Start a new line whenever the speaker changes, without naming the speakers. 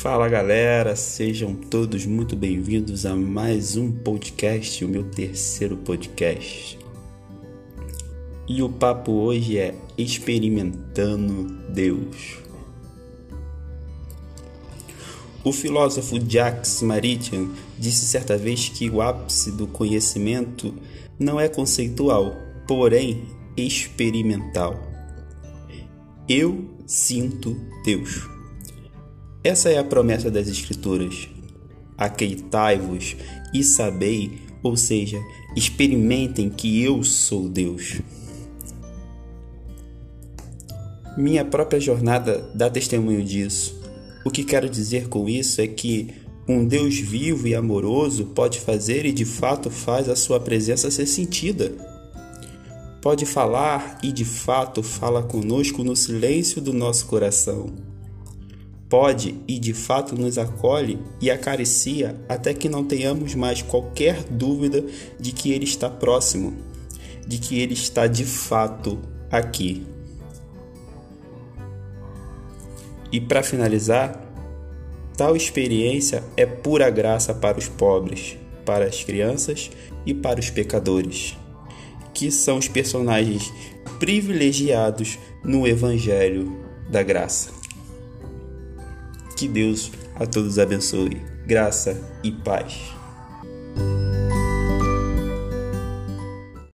Fala galera, sejam todos muito bem-vindos a mais um podcast, o meu terceiro podcast. E o papo hoje é Experimentando Deus. O filósofo Jacques Maritain disse certa vez que o ápice do conhecimento não é conceitual, porém experimental. Eu sinto Deus. Essa é a promessa das Escrituras. Aqueitai-vos e sabei, ou seja, experimentem que eu sou Deus. Minha própria jornada dá testemunho disso. O que quero dizer com isso é que um Deus vivo e amoroso pode fazer e de fato faz a sua presença ser sentida. Pode falar e de fato fala conosco no silêncio do nosso coração pode e de fato nos acolhe e acaricia até que não tenhamos mais qualquer dúvida de que Ele está próximo, de que Ele está de fato aqui. E para finalizar, tal experiência é pura graça para os pobres, para as crianças e para os pecadores, que são os personagens privilegiados no Evangelho da Graça. Que Deus a todos abençoe. Graça e paz.